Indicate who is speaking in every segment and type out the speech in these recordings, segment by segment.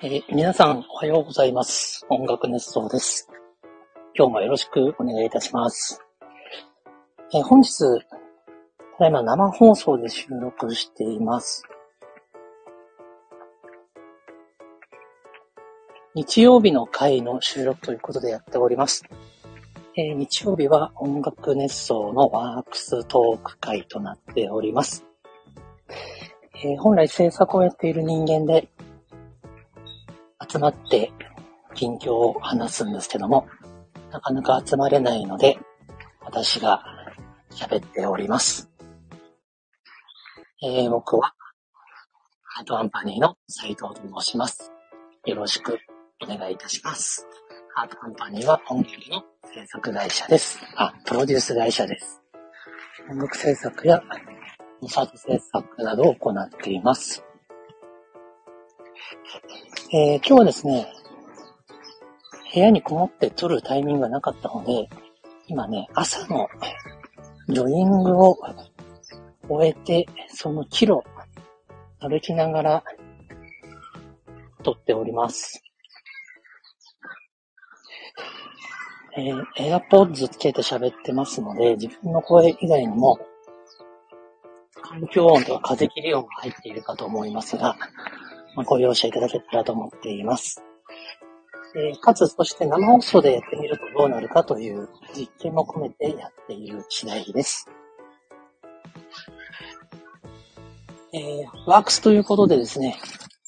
Speaker 1: えー皆さん、おはようございます。音楽熱奏です。今日もよろしくお願いいたします。えー本日、ただいま生放送で収録しています。日曜日の回の収録ということでやっております。えー日曜日は音楽熱奏のワークストーク会となっております。え本来制作をやっている人間で、集まって近況を話すんですけども、なかなか集まれないので、私が喋っております。えー僕は、ハートアンパニーの斉藤と申します。よろしくお願いいたします。ハートアンパニーは音楽の制作会社です。あ、プロデュース会社です。音楽制作やコンサート制作などを行っています。えー今日はですね、部屋にこもって撮るタイミングがなかったので、今ね、朝のジョギングを終えて、そのキロ歩きながら撮っております。えー、AirPods つけて喋ってますので、自分の声以外にも、環境音とか風切り音が入っているかと思いますが、まあご容赦いただけたらと思っています。えーかつ、そして生放送でやってみるとどうなるかという実験も込めてやっている次第です。えーワークスということでですね、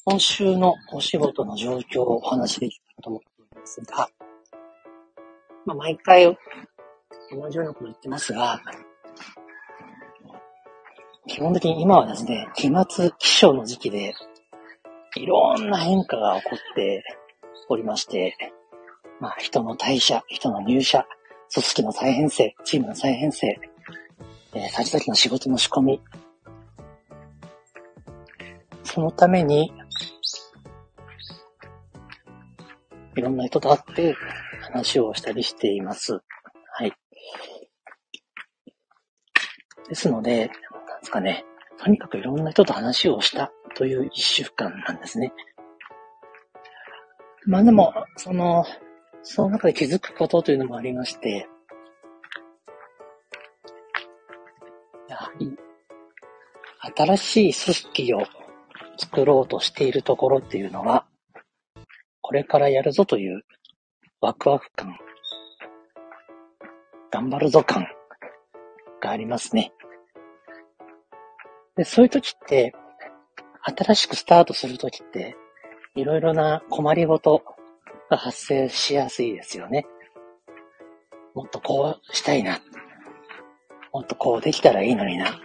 Speaker 1: 今週のお仕事の状況をお話しできたらと思っていますが、まあ、毎回同じようなこと言ってますが、基本的に今はですね、期末気象の時期で、いろんな変化が起こっておりまして、まあ、人の退社、人の入社、組織の再編成、チームの再編成、えー先々の仕事の仕込み、そのために、いろんな人と会って話をしたりしています。はい。ですので、なんですかね、とにかくいろんな人と話をしたという一週間なんですね。まあでも、その、その中で気づくことというのもありまして、やはり、新しい組織を作ろうとしているところっていうのは、これからやるぞというワクワク感、頑張るぞ感がありますね。で、そういう時って、新しくスタートする時って、いろいろな困りごとが発生しやすいですよね。もっとこうしたいな。もっとこうできたらいいのにな。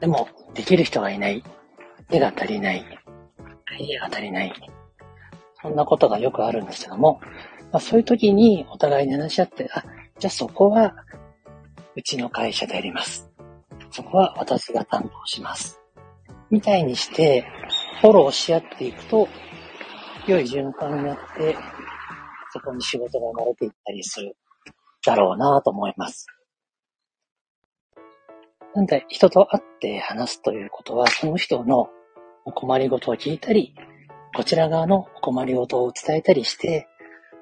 Speaker 1: でも、できる人がいない。手が足りない。アイデアが足りない。そんなことがよくあるんですけども、まあ、そういう時にお互いに話し合って、あ、じゃあそこは、うちの会社でやります。そこは私が担当します。みたいにして、フォローし合っていくと、良い循環になって、そこに仕事が生まれていったりするだろうなと思います。なんで、人と会って話すということは、その人のお困りごとを聞いたり、こちら側のお困りごとを伝えたりして、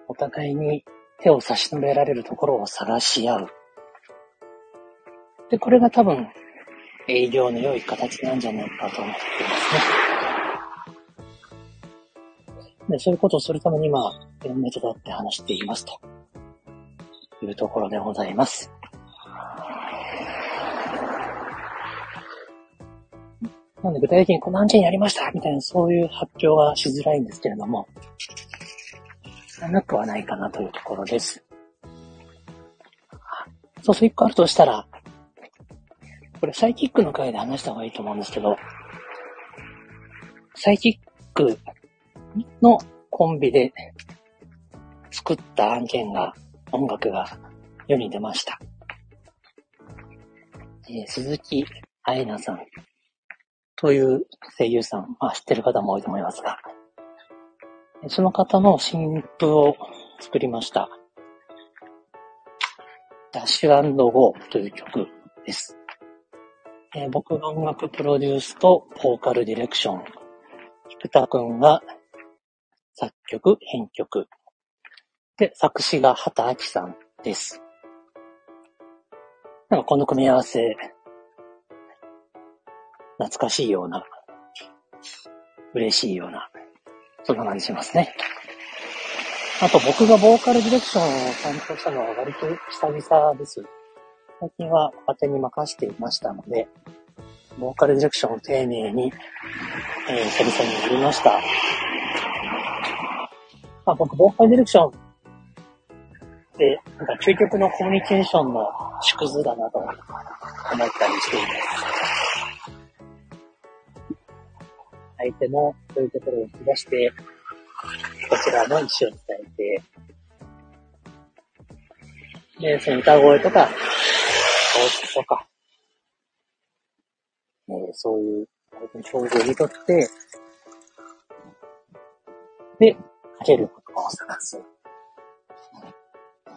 Speaker 1: お互いに手を差し伸べられるところを探し合う。で、これが多分、営業の良い形なんじゃないかと思ってますね。で、そういうことをするために今、いろんな人と会って話していますというところでございます。なので具体的にこの案件やりましたみたいなそういう発表はしづらいんですけれども、なくはないかなというところです。そうそう、一個あるとしたら、これサイキックの回で話した方がいいと思うんですけど、サイキックのコンビで作った案件が、音楽が世に出ました。えー鈴木愛菜さんという声優さん、まあ知ってる方も多いと思いますが、その方の新譜を作りました。ダッシュゴーという曲です。えー僕が音楽プロデュースとボーカルディレクション、菊田くんが作曲、編曲。で、作詞が畑明さんです。なんかこの組み合わせ、懐かしいような、嬉しいような、そんな感じしますね。あと僕がボーカルディレクションを担当したのは割と久々です。最近は勝手に任せていましたので、ボーカルディレクションを丁寧に、えー、久々にやりました。まあ、僕、ボーカルディレクションで、なんか究極のコミュニケーションの縮図だなと思ったりしています。相手もそういうところを引き出して、こちらの意思を伝えて、で、その歌声とか、顔つきとか、え、そういう表情を見とって、で、かける言葉を探す。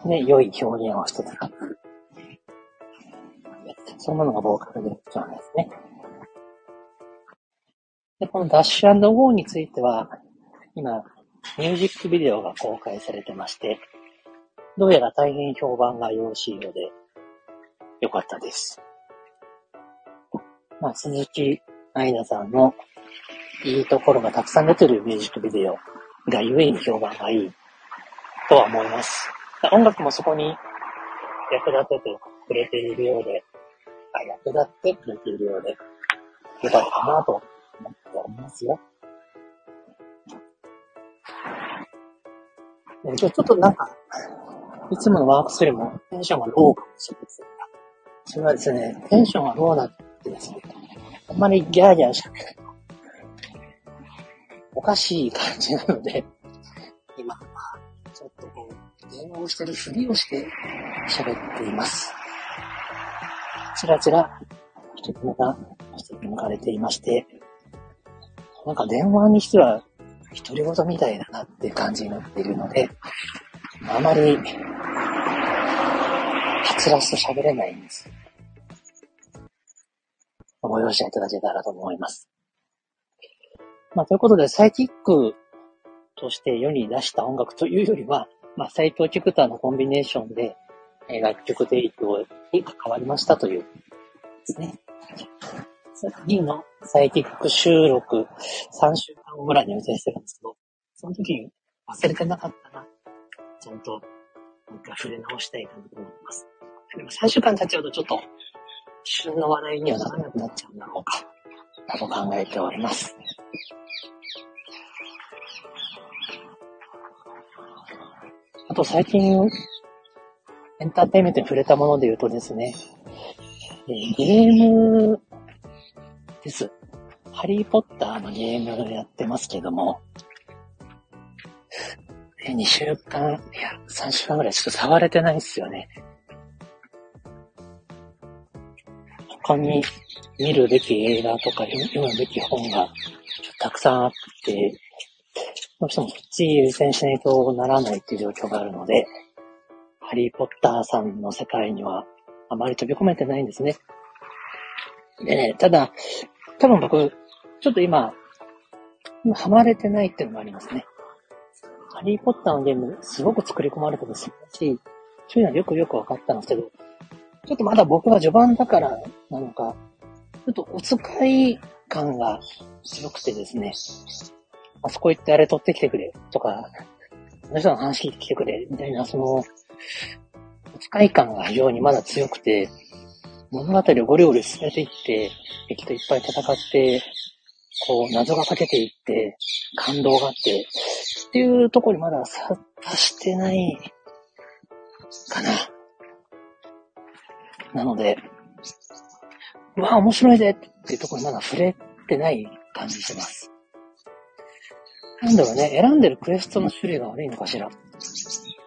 Speaker 1: で、良い表現をしてた。そんなのがボーカルディレクションですね。で、このダッシュゴーについては、今、ミュージックビデオが公開されてまして、どうやら大変評判がよろしいようで、よかったです。まあ、鈴木愛菜さんのいいところがたくさん出てるミュージックビデオがゆえに評判がいいとは思います。音楽もそこに役立ててくれているようで、あ役立ってくれているようで、よかったかなと思っておりますよ。今日ちょっとなんか、いつものワークスよりもテンションがローかもしれません、それはですね、テンションがローなってですね、あんまりギャーギャーしゃべると、おかしい感じなので、今、ちょっとこう、電話をしてるふりをして喋っています。ちらちら、人目が一つ向かれていまして、なんか電話にしては独り言みたいだなって感じになっているので、あまり、つらつと喋れないんです。ご容赦いただけたらと思います。まあ、ということで、サイキックとして世に出した音楽というよりは、まあ、斎藤菊田のコンビネーションで、えー、楽曲提供に関わりましたというですね。次のサイキック収録3週間後ぐらいに予定してるんですけど、その時に忘れてなかったら、ちゃんと、もう一回触れ直したいかなと思います。でも3週間経っちゃうとちょっと、旬の話題にはならなくなっちゃうんだろうか、と考えております。あと最近、エンターテイメントに触れたもので言うとですね、えー、ゲームです。ハリーポッターのゲームをやってますけども、2週間、いや、3週間ぐらいちょっと触れてないんですよね。他に見るべき映画とか読むべき本がたくさんあって、どうしてもそっち優先しないとならないっていう状況があるので、ハリーポッターさんの世界にはあまり飛び込めてないんですね。でね、ただ、多分僕、ちょっと今、ハマれてないっていうのもありますね。ハリーポッターのゲーム、すごく作り込まれてて素晴らし。そういうのはよくよく分かったんですけど、ちょっとまだ僕は序盤だからなのか、ちょっとお使い感が強くてですね、あそこ行ってあれ取ってきてくれとか、あの人の話聞いてきてくれみたいな、その、お使い感が非常にまだ強くて、物語をゴリゴリ進めていって、敵といっぱい戦って、こう、謎が解けていって、感動があって、っていうところにまださ達してないかな。なので、うわ、面白いぜっていうところにまだ触れてない感じします。なんだろうね、選んでるクエストの種類が悪いのかしら。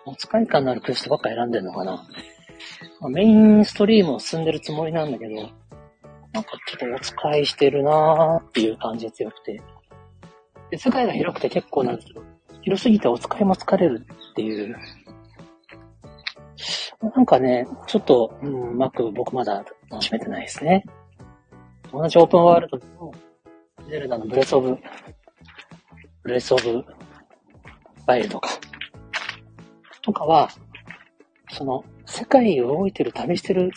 Speaker 1: お使い感のあるクエストばっか選んでるのかな。メインストリームを進んでるつもりなんだけど、なんかちょっとお使いしてるなーっていう感じが強くて。で、世界が広くて結構なんですけど、広すぎてお使いも疲れるっていう。なんかね、ちょっと、うん、うまく僕まだ楽しめてないですね。同じオープンワールドでも、ゼルダのブレスオブブレスオブワイルドか。とかは、その、世界を動いてる、旅してる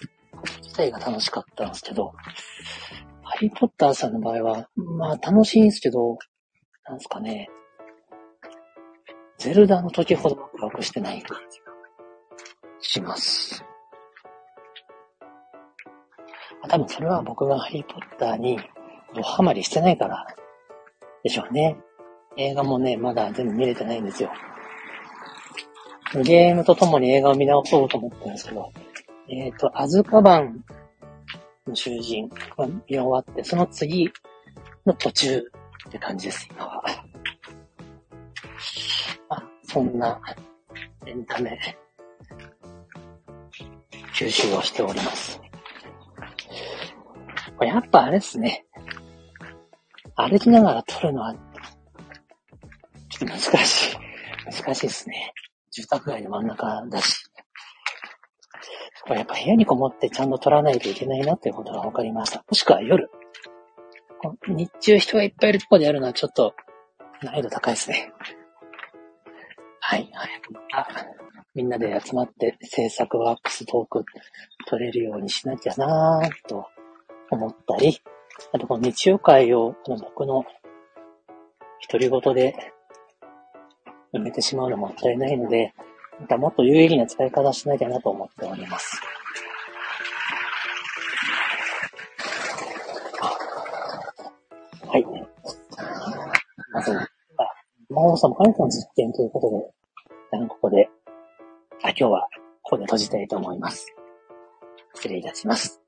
Speaker 1: 自体が楽しかったんですけど、ハリーポッターさんの場合は、まあ楽しいんですけど、なんですかね、ゼルダの時ほどワクワクしてない感じがします。多分それは僕がハリーポッターにドハマりしてないからでしょうね。映画もね、まだ全部見れてないんですよ。ゲームとともに映画を見直そうと思ってるんですけど、えっ、ー、と、アズカバンの囚人が見終わって、その次の途中って感じです、今は。あ、そんなエンタメ、吸収をしております。やっぱあれですね。歩きながら撮るのは、ちょっと難しい。難しいですね。住宅街の真ん中だし。これやっぱ部屋にこもってちゃんと撮らないといけないなっていうことが分かりました。もしくは夜。日中人がいっぱいいるところでやるのはちょっと難易度高いですね。はい。早くまたみんなで集まって制作ワークストーク撮れるようにしなきゃなぁと思ったり、あとこの日曜会をこの僕の独り言で埋めてしまうのもったいないので、またもっと有意義な使い方しなきゃなと思っております。はい。まず、魔法さんも関係の実験ということで、今日はここで閉じたいと思います。失礼いたします。